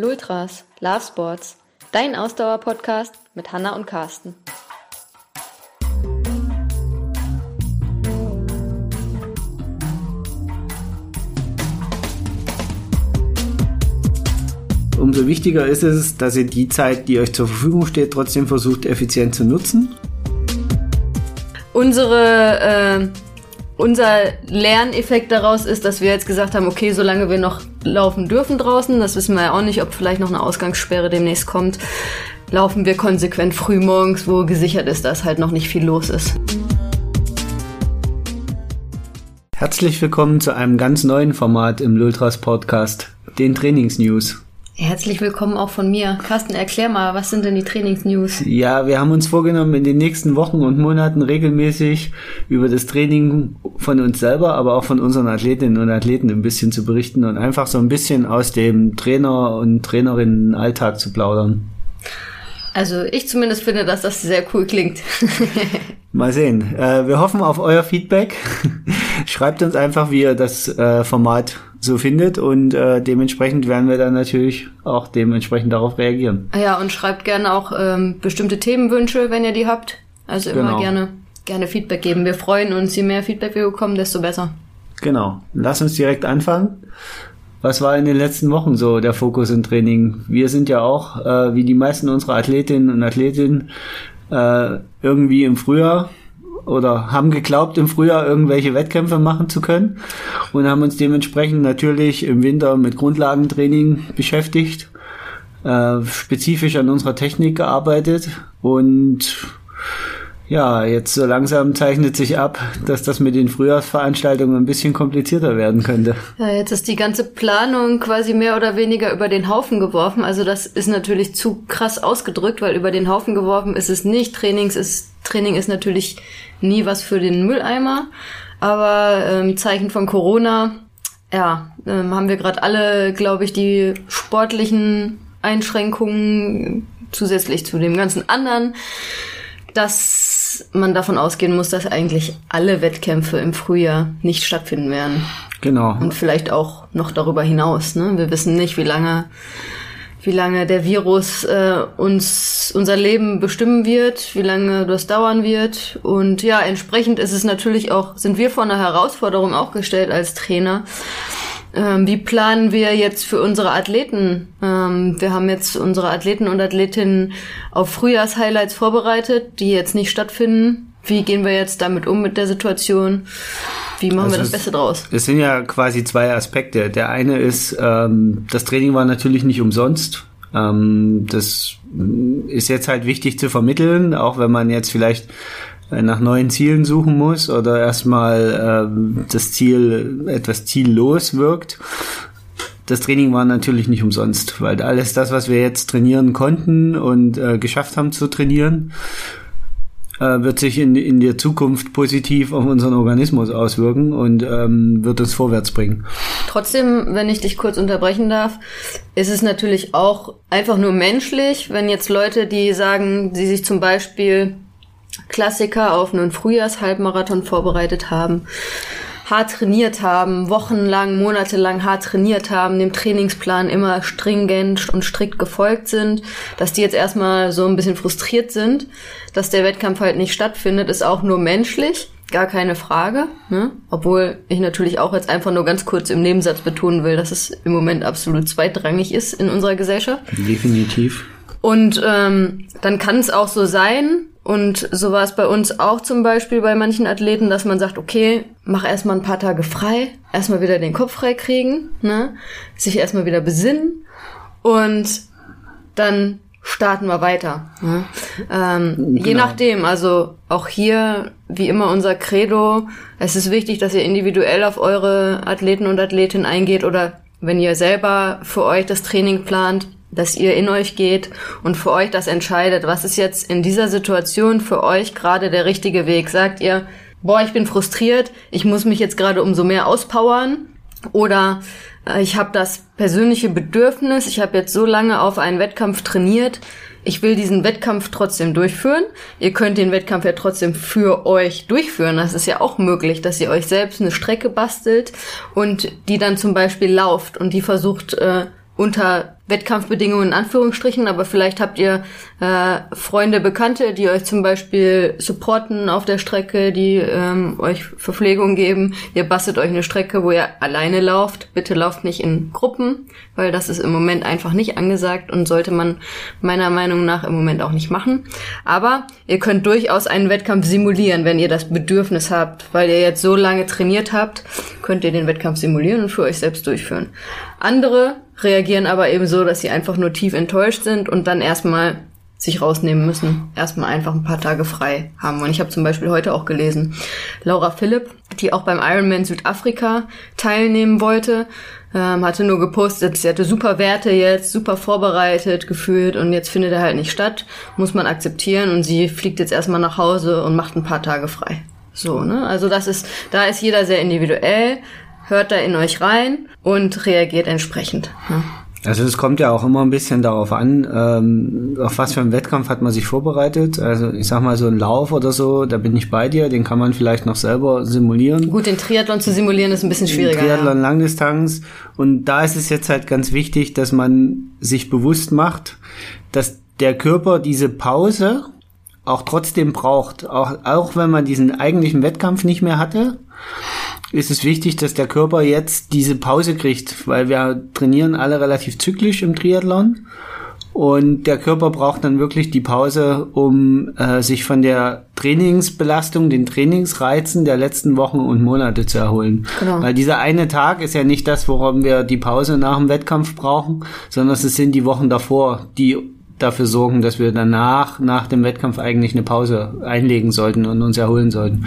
Lultras, Love Sports, dein Ausdauer-Podcast mit Hanna und Carsten. Umso wichtiger ist es, dass ihr die Zeit, die euch zur Verfügung steht, trotzdem versucht, effizient zu nutzen. Unsere äh, unser Lerneffekt daraus ist, dass wir jetzt gesagt haben, okay, solange wir noch laufen dürfen draußen, das wissen wir ja auch nicht, ob vielleicht noch eine Ausgangssperre demnächst kommt, laufen wir konsequent früh morgens, wo gesichert ist, dass halt noch nicht viel los ist. Herzlich willkommen zu einem ganz neuen Format im Lultras Podcast, den Trainingsnews. Herzlich willkommen auch von mir. Carsten, erklär mal, was sind denn die Trainingsnews? Ja, wir haben uns vorgenommen, in den nächsten Wochen und Monaten regelmäßig über das Training von uns selber, aber auch von unseren Athletinnen und Athleten ein bisschen zu berichten und einfach so ein bisschen aus dem Trainer- und Trainerinnen-Alltag zu plaudern. Also ich zumindest finde, dass das sehr cool klingt. Mal sehen. Äh, wir hoffen auf euer Feedback. Schreibt uns einfach, wie ihr das äh, Format so findet und äh, dementsprechend werden wir dann natürlich auch dementsprechend darauf reagieren. Ja, und schreibt gerne auch ähm, bestimmte Themenwünsche, wenn ihr die habt. Also immer Genau. gerne, gerne Feedback geben. Wir freuen uns, je mehr Feedback wir bekommen, desto besser. Genau. Lass uns direkt anfangen. Was war in den letzten Wochen so der Fokus im Training? Wir sind ja auch, äh, wie die meisten unserer Athletinnen und Athletinnen, äh, irgendwie im Frühjahr oder haben geglaubt, im Frühjahr irgendwelche Wettkämpfe machen zu können und haben uns dementsprechend natürlich im Winter mit Grundlagentraining beschäftigt, äh, spezifisch an unserer Technik gearbeitet und ja, jetzt so langsam zeichnet sich ab, dass das mit den Frühjahrsveranstaltungen ein bisschen komplizierter werden könnte. Ja, jetzt ist die ganze Planung quasi mehr oder weniger über den Haufen geworfen. Also das ist natürlich zu krass ausgedrückt, weil über den Haufen geworfen ist es nicht. Trainings ist, Training ist natürlich nie was für den Mülleimer. Aber ähm, Zeichen von Corona, ja, ähm, haben wir gerade alle, glaube ich, die sportlichen Einschränkungen zusätzlich zu dem ganzen anderen dass man davon ausgehen muss, dass eigentlich alle Wettkämpfe im Frühjahr nicht stattfinden werden. Genau. Und vielleicht auch noch darüber hinaus. Ne? Wir wissen nicht, wie lange, wie lange der Virus äh, uns unser Leben bestimmen wird, wie lange das dauern wird. Und ja, entsprechend ist es natürlich auch, sind wir vor einer Herausforderung auch gestellt als Trainer. Ähm, wie planen wir jetzt für unsere Athleten? Ähm, wir haben jetzt unsere Athleten und Athletinnen auf Frühjahrshighlights vorbereitet, die jetzt nicht stattfinden. Wie gehen wir jetzt damit um mit der Situation? Wie machen wir Also das es- Beste draus? Es sind ja quasi zwei Aspekte. Der eine ist, ähm, das Training war natürlich nicht umsonst. Ähm, das ist jetzt halt wichtig zu vermitteln, auch wenn man jetzt vielleicht äh, nach neuen Zielen suchen muss oder erstmal ähm, das Ziel etwas ziellos wirkt. Das Training war natürlich nicht umsonst, weil alles das, was wir jetzt trainieren konnten und äh, geschafft haben zu trainieren, äh, wird sich in, in der Zukunft positiv auf unseren Organismus auswirken und ähm, wird uns vorwärts bringen. Trotzdem, wenn ich dich kurz unterbrechen darf, ist es natürlich auch einfach nur menschlich, wenn jetzt Leute, die sagen, sie sich zum Beispiel Klassiker auf einen Frühjahrshalbmarathon vorbereitet haben, hart trainiert haben, wochenlang, monatelang hart trainiert haben, dem Trainingsplan immer stringent und strikt gefolgt sind, dass die jetzt erstmal so ein bisschen frustriert sind, dass der Wettkampf halt nicht stattfindet, ist auch nur menschlich. Gar keine Frage, ne? Obwohl ich natürlich auch jetzt einfach nur ganz kurz im Nebensatz betonen will, dass es im Moment absolut zweitrangig ist in unserer Gesellschaft. Definitiv. Und ähm, dann kann es auch so sein, und so war es bei uns auch zum Beispiel bei manchen Athleten, dass man sagt, okay, mach erstmal ein paar Tage frei, erstmal wieder den Kopf frei kriegen, ne? sich erstmal wieder besinnen und dann starten wir weiter. Ne? Ähm, Je Genau. nachdem, also auch hier, wie immer unser Credo, es ist wichtig, dass ihr individuell auf eure Athleten und Athletinnen eingeht oder wenn ihr selber für euch das Training plant, dass ihr in euch geht und für euch das entscheidet, was ist jetzt in dieser Situation für euch gerade der richtige Weg. Sagt ihr, boah, ich bin frustriert, ich muss mich jetzt gerade umso mehr auspowern oder äh, ich habe das persönliche Bedürfnis, ich habe jetzt so lange auf einen Wettkampf trainiert, ich will diesen Wettkampf trotzdem durchführen. Ihr könnt den Wettkampf ja trotzdem für euch durchführen. Das ist ja auch möglich, dass ihr euch selbst eine Strecke bastelt und die dann zum Beispiel lauft und die versucht äh, unter Wettkampfbedingungen in Anführungsstrichen, aber vielleicht habt ihr äh, Freunde, Bekannte, die euch zum Beispiel supporten auf der Strecke, die ähm, euch Verpflegung geben. Ihr bastelt euch eine Strecke, wo ihr alleine lauft. Bitte lauft nicht in Gruppen, weil das ist im Moment einfach nicht angesagt und sollte man meiner Meinung nach im Moment auch nicht machen. Aber ihr könnt durchaus einen Wettkampf simulieren, wenn ihr das Bedürfnis habt, weil ihr jetzt so lange trainiert habt, könnt ihr den Wettkampf simulieren und für euch selbst durchführen. Andere reagieren aber eben so, dass sie einfach nur tief enttäuscht sind und dann erstmal sich rausnehmen müssen, erstmal einfach ein paar Tage frei haben. Und ich habe zum Beispiel heute auch gelesen, Laura Philipp, die auch beim Ironman Südafrika teilnehmen wollte, ähm, hatte nur gepostet, sie hatte super Werte jetzt, super vorbereitet gefühlt und jetzt findet er halt nicht statt, muss man akzeptieren und sie fliegt jetzt erstmal nach Hause und macht ein paar Tage frei. So, ne? Also das ist, da ist jeder sehr individuell hört da in euch rein und reagiert entsprechend. Ja. Also es kommt ja auch immer ein bisschen darauf an, ähm, auf was für einen Wettkampf hat man sich vorbereitet. Also ich sag mal so ein Lauf oder so, da bin ich bei dir, den kann man vielleicht noch selber simulieren. Gut, den Triathlon zu simulieren ist ein bisschen schwieriger. Triathlon ja. Langdistanz und da ist es jetzt halt ganz wichtig, dass man sich bewusst macht, dass der Körper diese Pause auch trotzdem braucht, auch, auch wenn man diesen eigentlichen Wettkampf nicht mehr hatte ist es wichtig, dass der Körper jetzt diese Pause kriegt, weil wir trainieren alle relativ zyklisch im Triathlon und der Körper braucht dann wirklich die Pause, um äh, sich von der Trainingsbelastung, den Trainingsreizen der letzten Wochen und Monate zu erholen. Genau. Weil dieser eine Tag ist ja nicht das, worum wir die Pause nach dem Wettkampf brauchen, sondern es sind die Wochen davor, die dafür sorgen, dass wir danach, nach dem Wettkampf eigentlich eine Pause einlegen sollten und uns erholen sollten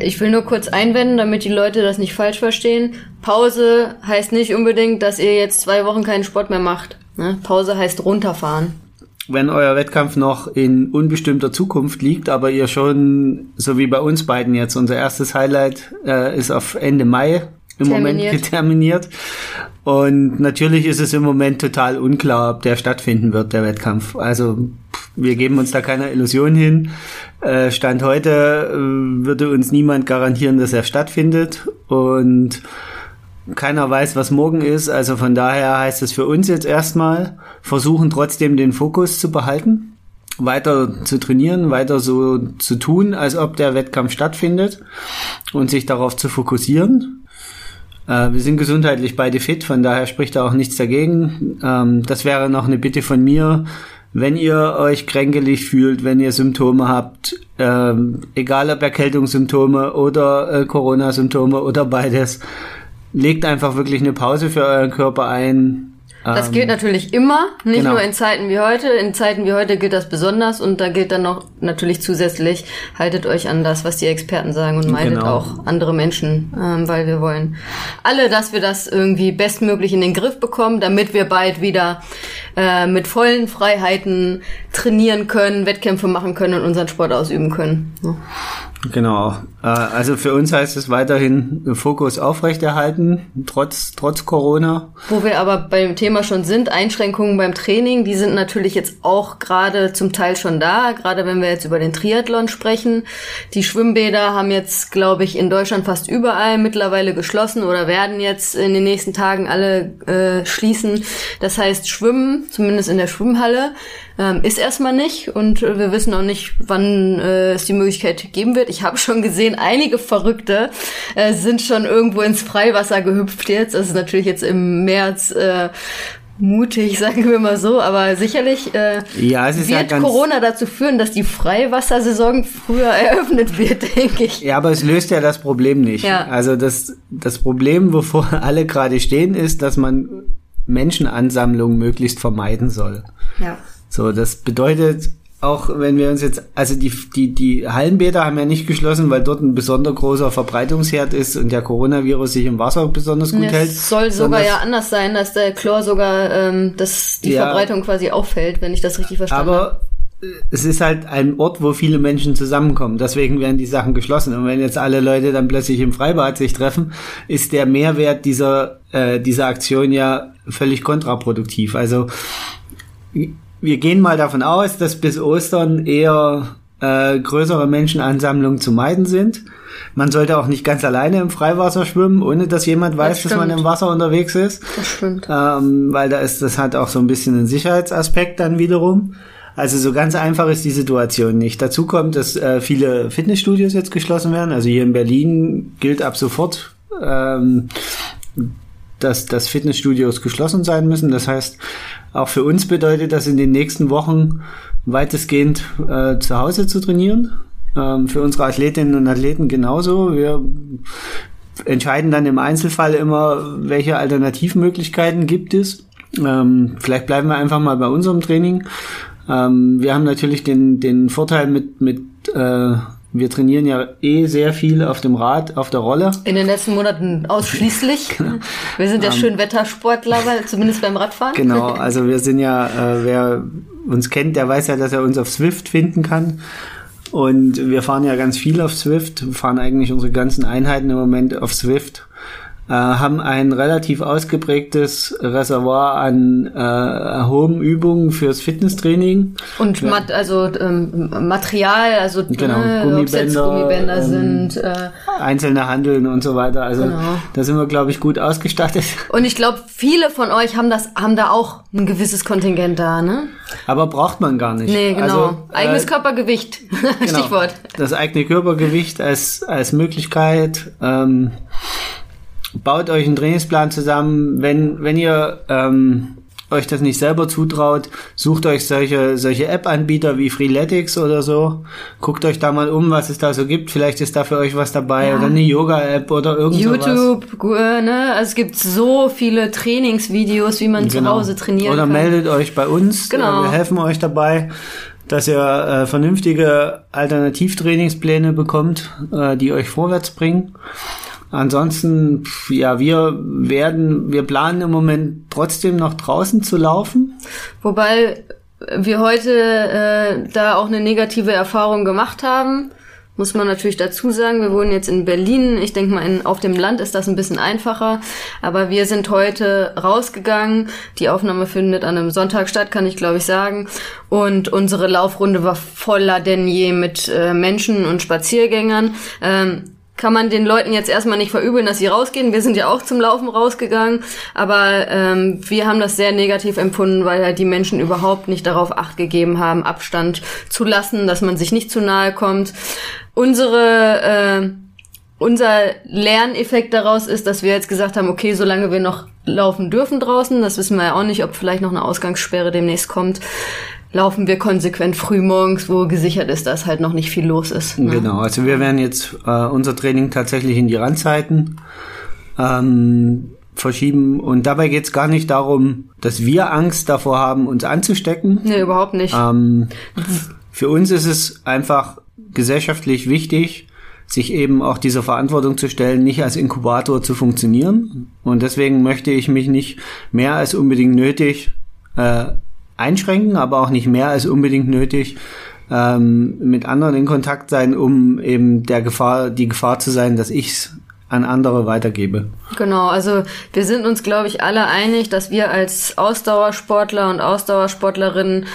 ich will nur kurz einwenden, damit die Leute das nicht falsch verstehen. Pause heißt nicht unbedingt, dass ihr jetzt zwei Wochen keinen Sport mehr macht. Ne? Pause heißt runterfahren. Wenn euer Wettkampf noch in unbestimmter Zukunft liegt, aber ihr schon, so wie bei uns beiden jetzt, unser erstes Highlight äh, ist auf Ende Mai im Terminiert. Moment determiniert. Und natürlich ist es im Moment total unklar, ob der stattfinden wird, der Wettkampf. Also wir geben uns da keiner Illusion hin. Äh, Stand heute äh, würde uns niemand garantieren, dass er stattfindet. Und keiner weiß, was morgen ist. Also von daher heißt es für uns jetzt erstmal, versuchen trotzdem den Fokus zu behalten weiter zu trainieren, weiter so zu tun, als ob der Wettkampf stattfindet und sich darauf zu fokussieren. Äh, wir sind gesundheitlich beide fit, von daher spricht da auch nichts dagegen. Ähm, das wäre noch eine Bitte von mir. Wenn ihr euch kränkelig fühlt, wenn ihr Symptome habt, ähm, egal ob Erkältungssymptome oder äh, Corona-Symptome oder beides, legt einfach wirklich eine Pause für euren Körper ein, das gilt ähm, natürlich immer, nicht genau. nur in Zeiten wie heute. In Zeiten wie heute gilt das besonders und da gilt dann noch natürlich zusätzlich, haltet euch an das, was die Experten sagen und meidet genau. auch andere Menschen, ähm, weil wir wollen alle, dass wir das irgendwie bestmöglich in den Griff bekommen, damit wir bald wieder äh, mit vollen Freiheiten trainieren können, Wettkämpfe machen können und unseren Sport ausüben können. Ja. Genau. Äh, also für uns heißt es weiterhin Fokus aufrechterhalten, trotz, trotz Corona. Wo wir aber beim Thema schon sind, Einschränkungen beim Training, die sind natürlich jetzt auch gerade zum Teil schon da, gerade wenn wir jetzt über den Triathlon sprechen. Die Schwimmbäder haben jetzt, glaube ich, in Deutschland fast überall mittlerweile geschlossen oder werden jetzt in den nächsten Tagen alle äh, schließen. Das heißt, Schwimmen, zumindest in der Schwimmhalle, ähm, ist erstmal nicht und wir wissen auch nicht, wann äh, es die Möglichkeit geben wird. Ich habe schon gesehen, einige Verrückte äh, sind schon irgendwo ins Freiwasser gehüpft jetzt. Das ist natürlich jetzt im März äh, mutig, sagen wir mal so, aber sicherlich äh, ja, wird ja Corona dazu führen, dass die Freiwassersaison früher eröffnet wird, denke ich. Ja, aber es löst ja das Problem nicht. Ja. Also das, das Problem, wovor alle gerade stehen, ist, dass man Menschenansammlungen möglichst vermeiden soll. Ja. So, das bedeutet, auch wenn wir uns jetzt, also die, die, die Hallenbäder haben ja nicht geschlossen, weil dort ein besonders großer Verbreitungsherd ist und der Coronavirus sich im Wasser besonders gut ja, hält. Es soll sogar ja anders sein, dass der Chlor sogar, ähm, dass die ja, Verbreitung quasi auffällt, wenn ich das richtig verstanden habe. Aber es ist halt ein Ort, wo viele Menschen zusammenkommen. Deswegen werden die Sachen geschlossen. Und wenn jetzt alle Leute dann plötzlich im Freibad sich treffen, ist der Mehrwert dieser, äh, dieser Aktion ja völlig kontraproduktiv. Also wir gehen mal davon aus, dass bis Ostern eher äh, größere Menschenansammlungen zu meiden sind. Man sollte auch nicht ganz alleine im Freiwasser schwimmen, ohne dass jemand weiß, das dass man im Wasser unterwegs ist. Das stimmt. Ähm, weil da ist, das hat auch so ein bisschen einen Sicherheitsaspekt dann wiederum. Also so ganz einfach ist die Situation nicht. Dazu kommt, dass äh, viele Fitnessstudios jetzt geschlossen werden. Also hier in Berlin gilt ab sofort, ähm, dass, dass Fitnessstudios geschlossen sein müssen. Das heißt, auch für uns bedeutet das in den nächsten Wochen weitestgehend äh, zu Hause zu trainieren. Ähm, für unsere Athletinnen und Athleten genauso. Wir entscheiden dann im Einzelfall immer, welche Alternativmöglichkeiten gibt es. Ähm, vielleicht bleiben wir einfach mal bei unserem Training. Ähm, wir haben natürlich den, den Vorteil mit, mit äh, wir trainieren ja eh sehr viel auf dem Rad, auf der Rolle. In den letzten Monaten ausschließlich. genau. Wir sind ja ähm, schön Wettersportler, zumindest beim Radfahren. Genau, also wir sind ja, äh, wer uns kennt, der weiß ja, dass er uns auf Swift finden kann. Und wir fahren ja ganz viel auf Swift, fahren eigentlich unsere ganzen Einheiten im Moment auf Swift äh, haben ein relativ ausgeprägtes Reservoir an äh, hohen Übungen fürs Fitnesstraining. Und ja. Mat also ähm, Material, also genau, ne, Gummibänder, Gummibänder ähm, sind. Äh, einzelne Handeln und so weiter. Also genau. da sind wir, glaube ich, gut ausgestattet. Und ich glaube, viele von euch haben das, haben da auch ein gewisses Kontingent da, ne? Aber braucht man gar nicht. Nee, genau. Also, Eigenes äh, Körpergewicht. Genau, Stichwort. Das eigene Körpergewicht als, als Möglichkeit. Ähm, baut euch einen Trainingsplan zusammen. Wenn, wenn ihr ähm, euch das nicht selber zutraut, sucht euch solche, solche App-Anbieter wie Freeletics oder so. Guckt euch da mal um, was es da so gibt. Vielleicht ist da für euch was dabei ja. oder eine Yoga-App oder irgendwas. YouTube, ne? Also es gibt so viele Trainingsvideos, wie man genau. zu Hause trainieren oder kann. Oder meldet euch bei uns. Genau. Wir helfen euch dabei dass ihr äh, vernünftige Alternativtrainingspläne bekommt, äh, die euch vorwärts bringen. Ansonsten, ja, wir werden, wir planen im Moment trotzdem noch draußen zu laufen. Wobei wir heute äh, da auch eine negative Erfahrung gemacht haben, muss man natürlich dazu sagen. Wir wohnen jetzt in Berlin. Ich denke mal, in, auf dem Land ist das ein bisschen einfacher. Aber wir sind heute rausgegangen. Die Aufnahme findet an einem Sonntag statt, kann ich glaube ich sagen. Und unsere Laufrunde war voller denn je mit äh, Menschen und Spaziergängern. Ähm, kann man den Leuten jetzt erstmal nicht verübeln, dass sie rausgehen. Wir sind ja auch zum Laufen rausgegangen, aber ähm, wir haben das sehr negativ empfunden, weil halt die Menschen überhaupt nicht darauf acht gegeben haben, Abstand zu lassen, dass man sich nicht zu nahe kommt. Unsere äh, unser Lerneffekt daraus ist, dass wir jetzt gesagt haben, okay, solange wir noch laufen dürfen draußen, das wissen wir ja auch nicht, ob vielleicht noch eine Ausgangssperre demnächst kommt, laufen wir konsequent früh morgens, wo gesichert ist, dass halt noch nicht viel los ist. Ne? Genau, also wir werden jetzt äh, unser Training tatsächlich in die Randzeiten ähm, verschieben. Und dabei geht es gar nicht darum, dass wir Angst davor haben, uns anzustecken. Nee, überhaupt nicht. Ähm, für uns ist es einfach gesellschaftlich wichtig, sich eben auch dieser Verantwortung zu stellen, nicht als Inkubator zu funktionieren. Und deswegen möchte ich mich nicht mehr als unbedingt nötig äh, einschränken, aber auch nicht mehr als unbedingt nötig ähm, mit anderen in Kontakt sein, um eben der Gefahr, die Gefahr zu sein, dass ich's an andere weitergebe. Genau, also wir sind uns, glaube ich, alle einig, dass wir als Ausdauersportler und Ausdauersportlerinnen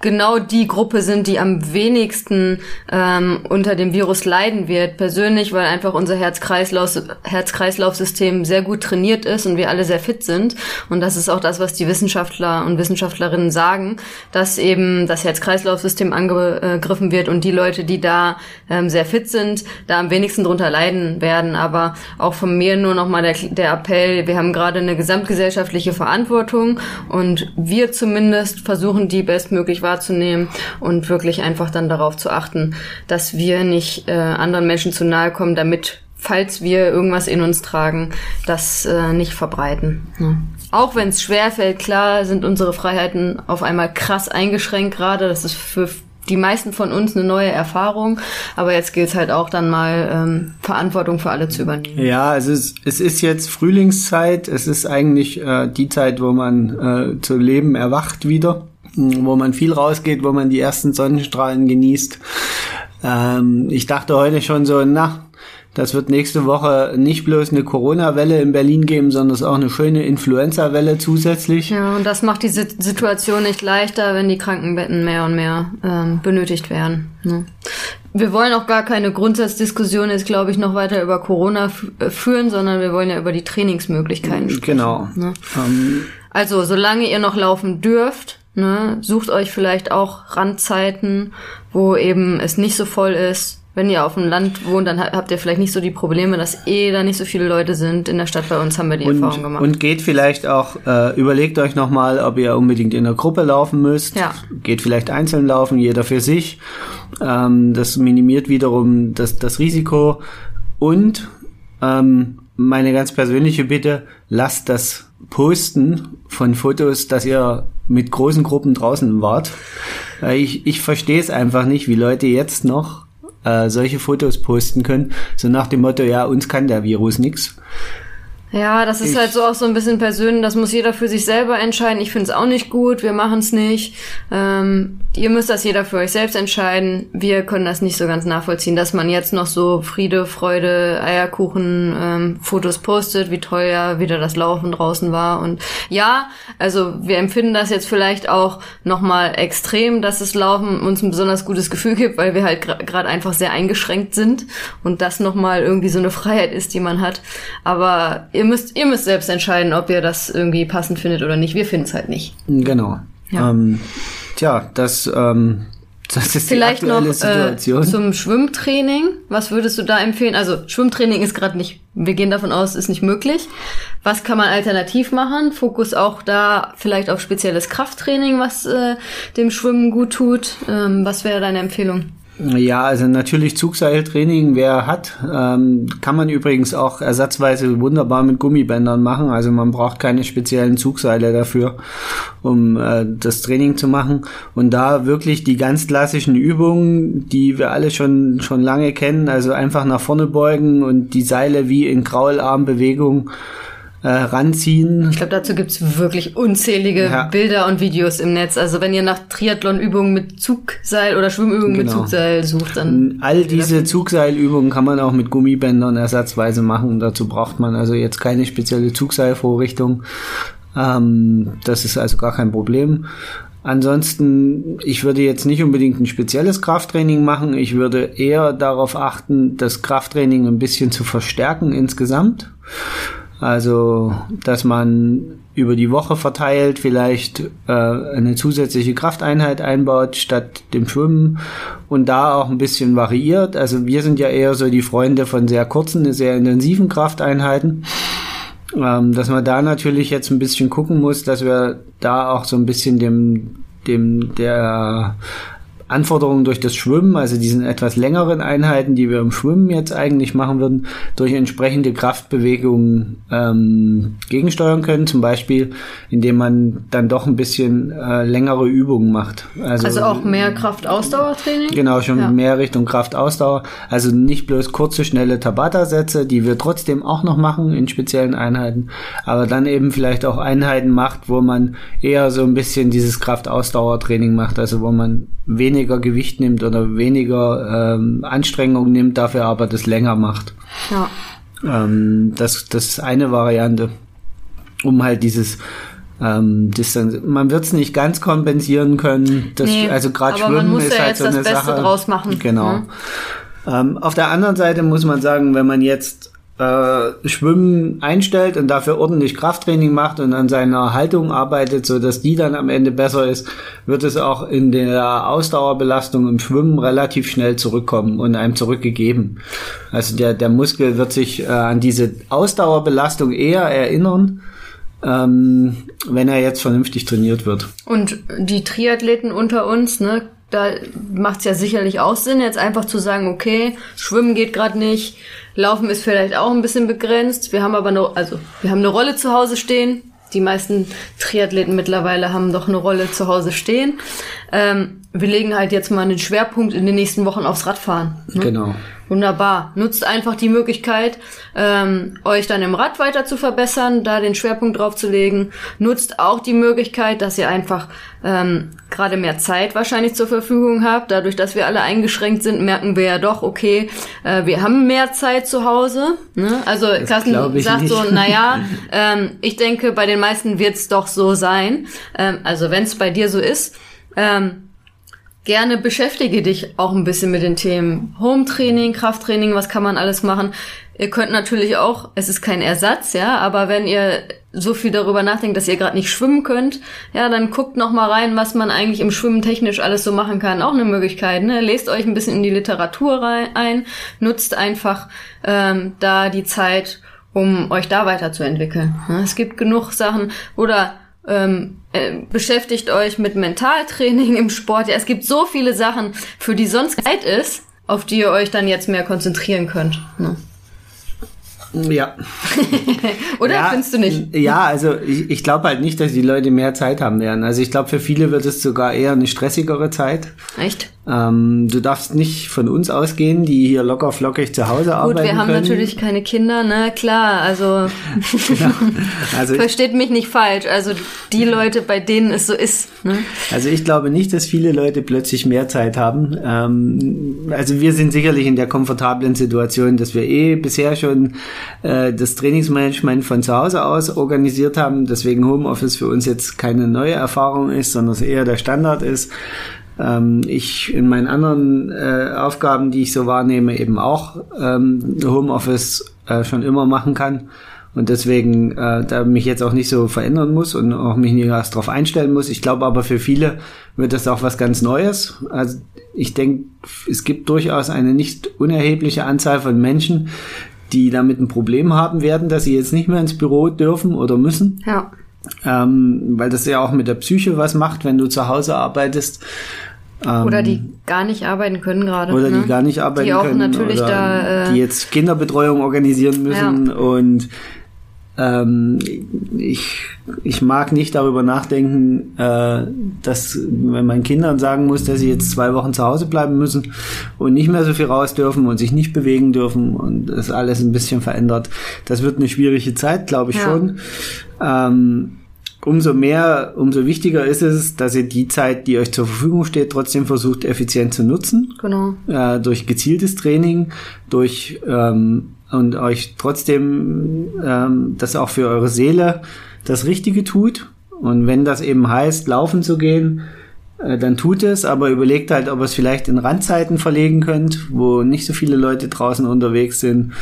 genau die Gruppe sind, die am wenigsten ähm, unter dem Virus leiden wird. Persönlich, weil einfach unser Herz-Kreislauf, Herz-Kreislauf-System sehr gut trainiert ist und wir alle sehr fit sind. Und das ist auch das, was die Wissenschaftler und Wissenschaftlerinnen sagen, dass eben das Herz-Kreislauf-System angegriffen wird und die Leute, die da ähm, sehr fit sind, da am wenigsten drunter leiden werden. Aber auch von mir nur nochmal der, der Appell, wir haben gerade eine gesamtgesellschaftliche Verantwortung und wir zumindest versuchen, die bestmöglich wahrzunehmen und wirklich einfach dann darauf zu achten, dass wir nicht äh, anderen Menschen zu nahe kommen, damit, falls wir irgendwas in uns tragen, das äh, nicht verbreiten. Ja. Auch wenn es schwerfällt, klar sind unsere Freiheiten auf einmal krass eingeschränkt gerade. Das ist für die meisten von uns eine neue Erfahrung, aber jetzt gilt es halt auch dann mal ähm, Verantwortung für alle zu übernehmen. Ja, es ist, es ist jetzt Frühlingszeit, es ist eigentlich äh, die Zeit, wo man äh, zu Leben erwacht wieder wo man viel rausgeht, wo man die ersten Sonnenstrahlen genießt. Ähm, ich dachte heute schon so, na, Das wird nächste Woche nicht bloß eine Corona-Welle in Berlin geben, sondern es auch eine schöne Influenza-Welle zusätzlich. Ja, und das macht die Situation nicht leichter, wenn die Krankenbetten mehr und mehr ähm, benötigt werden. Ne? Wir wollen auch gar keine Grundsatzdiskussion jetzt, glaube ich, noch weiter über Corona äh, führen, sondern wir wollen ja über die Trainingsmöglichkeiten sprechen. Genau. Ne? Ähm, Also, solange ihr noch laufen dürft, ne, sucht euch vielleicht auch Randzeiten, wo eben es nicht so voll ist. Wenn ihr auf dem Land wohnt, dann ha- habt ihr vielleicht nicht so die Probleme, dass eh da nicht so viele Leute sind. In der Stadt bei uns haben wir die und, Erfahrung gemacht. und geht vielleicht auch, äh, überlegt euch nochmal, ob ihr unbedingt in der Gruppe laufen müsst. Ja. Geht vielleicht einzeln laufen, jeder für sich. Ähm, das minimiert wiederum das, das Risiko. Und ähm, meine ganz persönliche Bitte, lasst das Posten von Fotos, dass ihr mit großen Gruppen draußen wart. Äh, Ich, ich verstehe es einfach nicht, wie Leute jetzt noch äh, solche Fotos posten können. So nach dem Motto, ja, uns kann der Virus nix. Ja, das ist Ich- halt so auch so ein bisschen persönlich, das muss jeder für sich selber entscheiden. Ich finde es auch nicht gut, wir machen es nicht. Ähm, ihr müsst das jeder für euch selbst entscheiden. Wir können das nicht so ganz nachvollziehen, dass man jetzt noch so Friede, Freude, Eierkuchen ähm, Fotos postet, wie toll ja wieder das Laufen draußen war. Und ja, also wir empfinden das jetzt vielleicht auch nochmal extrem, dass das Laufen uns ein besonders gutes Gefühl gibt, weil wir halt gerade einfach sehr eingeschränkt sind und das nochmal irgendwie so eine Freiheit ist, die man hat. Aber ihr müsst, ihr müsst selbst entscheiden, ob ihr das irgendwie passend findet oder nicht. Wir finden es halt nicht. Genau. Ja. Ähm, tja, das, ähm, das ist Vielleicht die noch aktuelle äh, Situation. zum Schwimmtraining. Was würdest du da empfehlen? Also Schwimmtraining ist gerade nicht, wir gehen davon aus, ist nicht möglich. Was kann man alternativ machen? Fokus auch da vielleicht auf spezielles Krafttraining, was äh, dem Schwimmen gut tut. Ähm, was wäre deine Empfehlung? Ja, also natürlich Zugseiltraining, wer hat, ähm, kann man übrigens auch ersatzweise wunderbar mit Gummibändern machen. Also man braucht keine speziellen Zugseile dafür, um äh, das Training zu machen. Und da wirklich die ganz klassischen Übungen, die wir alle schon schon lange kennen, also einfach nach vorne beugen und die Seile wie in Kraularmbewegung äh, ranziehen. Ich glaube, dazu gibt's wirklich unzählige Ja. Bilder und Videos im Netz. Also wenn ihr nach Triathlon-Übungen mit Zugseil oder Schwimmübungen mit Genau. Zugseil sucht, dann All diese Zugseilübungen kann man auch mit Gummibändern ersatzweise machen. Dazu braucht man also jetzt keine spezielle Zugseilvorrichtung. Ähm, das ist also gar kein Problem. Ansonsten, ich würde jetzt nicht unbedingt ein spezielles Krafttraining machen. Ich würde eher darauf achten, das Krafttraining ein bisschen zu verstärken insgesamt. Also, dass man über die Woche verteilt vielleicht äh, eine zusätzliche Krafteinheit einbaut statt dem Schwimmen und da auch ein bisschen variiert. Also wir sind ja eher so die Freunde von sehr kurzen, sehr intensiven Krafteinheiten. Ähm, dass man da natürlich jetzt ein bisschen gucken muss, dass wir da auch so ein bisschen dem, dem, der Anforderungen durch das Schwimmen, also diesen etwas längeren Einheiten, die wir im Schwimmen jetzt eigentlich machen würden, durch entsprechende Kraftbewegungen ähm, gegensteuern können. Zum Beispiel, indem man dann doch ein bisschen äh, längere Übungen macht. Also, also auch mehr Kraft-Ausdauertraining. Genau, schon Ja. mehr Richtung Kraft-Ausdauer. Also nicht bloß kurze, schnelle Tabata-Sätze, die wir trotzdem auch noch machen in speziellen Einheiten, aber dann eben vielleicht auch Einheiten macht, wo man eher so ein bisschen dieses Kraft-Ausdauer-Training macht, also wo man weniger Gewicht nimmt oder weniger ähm, Anstrengung nimmt, dafür aber das länger macht. Ja. Ähm, das, das ist eine Variante, um halt dieses ähm, Distanz. Man wird es nicht ganz kompensieren können. Das, Nee, also gerade aber man Schwimmen muss ist ja halt jetzt so das eine Beste Sache. draus machen, Genau. ne? Ähm, auf der anderen Seite muss man sagen, wenn man jetzt äh, Schwimmen einstellt und dafür ordentlich Krafttraining macht und an seiner Haltung arbeitet, so dass die dann am Ende besser ist, wird es auch in der Ausdauerbelastung im Schwimmen relativ schnell zurückkommen und einem zurückgegeben. Also der, der Muskel wird sich äh, an diese Ausdauerbelastung eher erinnern, ähm, wenn er jetzt vernünftig trainiert wird. Und die Triathleten unter uns, ne, da macht's ja sicherlich auch Sinn, jetzt einfach zu sagen, okay, Schwimmen geht gerade nicht, Laufen ist vielleicht auch ein bisschen begrenzt. Wir haben aber noch, also wir haben eine Rolle zu Hause stehen. Die meisten Triathleten mittlerweile haben doch eine Rolle zu Hause stehen. ähm, wir legen halt jetzt mal einen Schwerpunkt in den nächsten Wochen aufs Radfahren. Ne? Genau. Wunderbar. Nutzt einfach die Möglichkeit, ähm, euch dann im Rad weiter zu verbessern, da den Schwerpunkt drauf zu legen. Nutzt auch die Möglichkeit, dass ihr einfach ähm, gerade mehr Zeit wahrscheinlich zur Verfügung habt. Dadurch, dass wir alle eingeschränkt sind, merken wir ja doch, okay, äh, wir haben mehr Zeit zu Hause. Ne? Also das Carsten sagt nicht. so, naja, ähm, ich denke, bei den meisten wird es doch so sein. Ähm, also wenn es bei dir so ist, ähm, gerne beschäftige dich auch ein bisschen mit den Themen Home-Training, Krafttraining, was kann man alles machen. Ihr könnt natürlich auch, es ist kein Ersatz, ja, aber wenn ihr so viel darüber nachdenkt, dass ihr gerade nicht schwimmen könnt, ja, dann guckt noch mal rein, was man eigentlich im Schwimmen technisch alles so machen kann. Auch eine Möglichkeit, ne? Lest euch ein bisschen in die Literatur rein, ein, nutzt einfach ähm, da die Zeit, um euch da weiterzuentwickeln. Ja, es gibt genug Sachen oder ähm, äh, beschäftigt euch mit Mentaltraining im Sport. Ja, es gibt so viele Sachen, für die sonst Zeit ist, auf die ihr euch dann jetzt mehr konzentrieren könnt. Ne? Ja. Oder ja, findest du nicht? Ja, also ich, ich glaube halt nicht, dass die Leute mehr Zeit haben werden. Also ich glaube, für viele wird es sogar eher eine stressigere Zeit. Echt? Ähm, du darfst nicht von uns ausgehen, die hier locker flockig zu Hause Gut, arbeiten. Gut, wir haben können. natürlich keine Kinder, ne? Klar, also, genau. also versteht mich nicht falsch. Also die Leute, bei denen es so ist. Ne? Also ich glaube nicht, dass viele Leute plötzlich mehr Zeit haben. Ähm, also wir sind sicherlich in der komfortablen Situation, dass wir eh bisher schon äh, das Trainingsmanagement von zu Hause aus organisiert haben. Deswegen Homeoffice für uns jetzt keine neue Erfahrung ist, sondern es eher der Standard ist ähm, ich in meinen anderen äh, Aufgaben, die ich so wahrnehme, eben auch ähm, Homeoffice äh, schon immer machen kann und deswegen äh, da mich jetzt auch nicht so verändern muss und auch mich nicht erst darauf einstellen muss. Ich glaube aber für viele wird das auch was ganz Neues. Also ich denke, es gibt durchaus eine nicht unerhebliche Anzahl von Menschen, die damit ein Problem haben werden, dass sie jetzt nicht mehr ins Büro dürfen oder müssen. Ja. Ähm, weil das ja auch mit der Psyche was macht, wenn du zu Hause arbeitest. Ähm, oder die gar nicht arbeiten können gerade. Oder ne? die gar nicht arbeiten die auch können. Natürlich da, äh, die jetzt Kinderbetreuung organisieren müssen ja. und ähm, ich, ich mag nicht darüber nachdenken, äh, dass wenn man Kindern sagen muss, dass sie jetzt zwei Wochen zu Hause bleiben müssen und nicht mehr so viel raus dürfen und sich nicht bewegen dürfen und das alles ein bisschen verändert. Das wird eine schwierige Zeit, glaube ich ja. schon. Ähm, umso mehr, umso wichtiger ist es, dass ihr die Zeit, die euch zur Verfügung steht, trotzdem versucht, effizient zu nutzen. Genau. Äh, durch gezieltes Training, durch ähm, und euch trotzdem ähm, das auch für eure Seele das Richtige tut. Und wenn das eben heißt, laufen zu gehen, äh, dann tut es, aber überlegt halt, ob ihr es vielleicht in Randzeiten verlegen könnt, wo nicht so viele Leute draußen unterwegs sind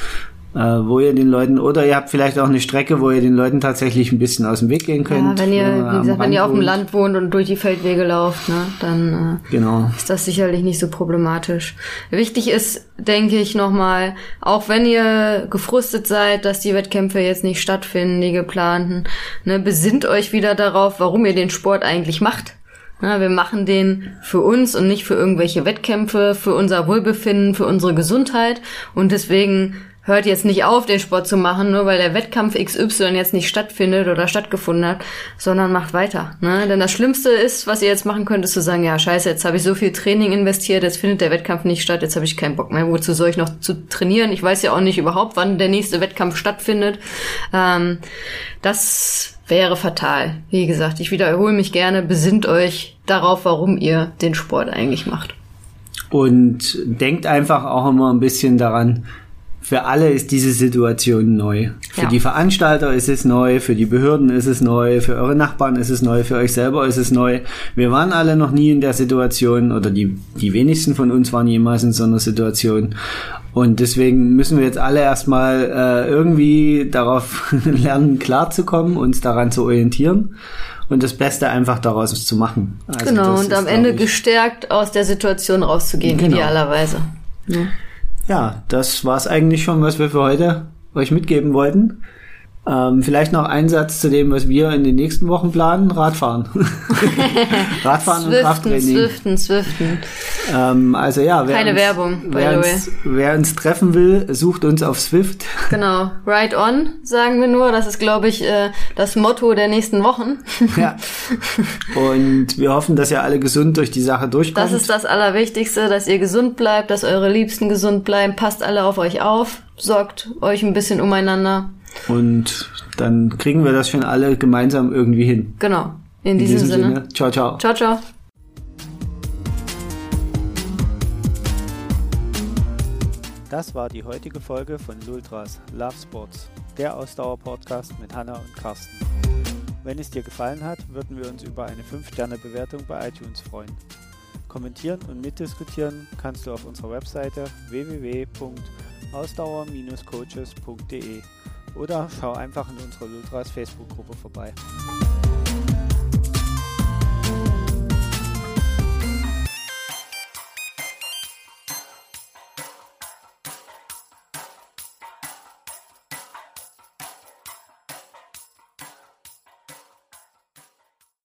äh, wo ihr den Leuten, oder ihr habt vielleicht auch eine Strecke, wo ihr den Leuten tatsächlich ein bisschen aus dem Weg gehen könnt. Ja, wenn ihr, wie gesagt, wenn ihr auf dem Land wohnt und durch die Feldwege lauft, ne, dann äh, genau. ist das sicherlich nicht so problematisch. Wichtig ist, denke ich nochmal, auch wenn ihr gefrustet seid, dass die Wettkämpfe jetzt nicht stattfinden, die geplanten, ne, besinnt euch wieder darauf, warum ihr den Sport eigentlich macht. Ja, wir machen den für uns und nicht für irgendwelche Wettkämpfe, für unser Wohlbefinden, für unsere Gesundheit. Und deswegen hört jetzt nicht auf, den Sport zu machen, nur weil der Wettkampf XY jetzt nicht stattfindet oder stattgefunden hat, sondern macht weiter. Ne? Denn das Schlimmste ist, was ihr jetzt machen könnt, ist zu sagen, ja, scheiße, jetzt habe ich so viel Training investiert, jetzt findet der Wettkampf nicht statt, jetzt habe ich keinen Bock mehr. Wozu soll ich noch zu trainieren? Ich weiß ja auch nicht überhaupt, wann der nächste Wettkampf stattfindet. Ähm, das wäre fatal. Wie gesagt, ich wiederhole mich gerne, besinnt euch darauf, warum ihr den Sport eigentlich macht. Und denkt einfach auch immer ein bisschen daran, für alle ist diese Situation neu. Für ja. die Veranstalter ist es neu, für die Behörden ist es neu, für eure Nachbarn ist es neu, für euch selber ist es neu. Wir waren alle noch nie in der Situation oder die, die wenigsten von uns waren jemals in so einer Situation. Und deswegen müssen wir jetzt alle erstmal äh, irgendwie darauf lernen, klarzukommen, uns daran zu orientieren und das Beste einfach daraus zu machen. Also genau, und am Ende gestärkt aus der Situation rauszugehen, genau. idealerweise. Ja ja, das war es eigentlich schon, was wir für heute euch mitgeben wollten. Ähm, vielleicht noch ein Satz zu dem, was wir in den nächsten Wochen planen. Radfahren. Radfahren Swiften, und Krafttraining. Swiften, Swiften. Ähm, also ja, wer Keine uns, Werbung, by wer, the uns, wer uns treffen will, sucht uns auf Swift. Genau. Ride on, sagen wir nur. Das ist, glaube ich, äh, das Motto der nächsten Wochen. ja. Und wir hoffen, dass ihr alle gesund durch die Sache durchkommt. Das ist das Allerwichtigste, dass ihr gesund bleibt, dass eure Liebsten gesund bleiben. Passt alle auf euch auf. Sorgt euch ein bisschen umeinander. Und dann kriegen wir das schon alle gemeinsam irgendwie hin. Genau. In, In diesem, diesem Sinne. Sinne, ciao, ciao. Ciao, ciao. Das war die heutige Folge von Lultras Love Sports, der Ausdauer-Podcast mit Hanna und Carsten. Wenn es dir gefallen hat, würden wir uns über eine 5-Sterne-Bewertung bei iTunes freuen. Kommentieren und mitdiskutieren kannst du auf unserer Webseite www.ausdauer-coaches.de oder schau einfach in unserer Lultras Facebook-Gruppe vorbei.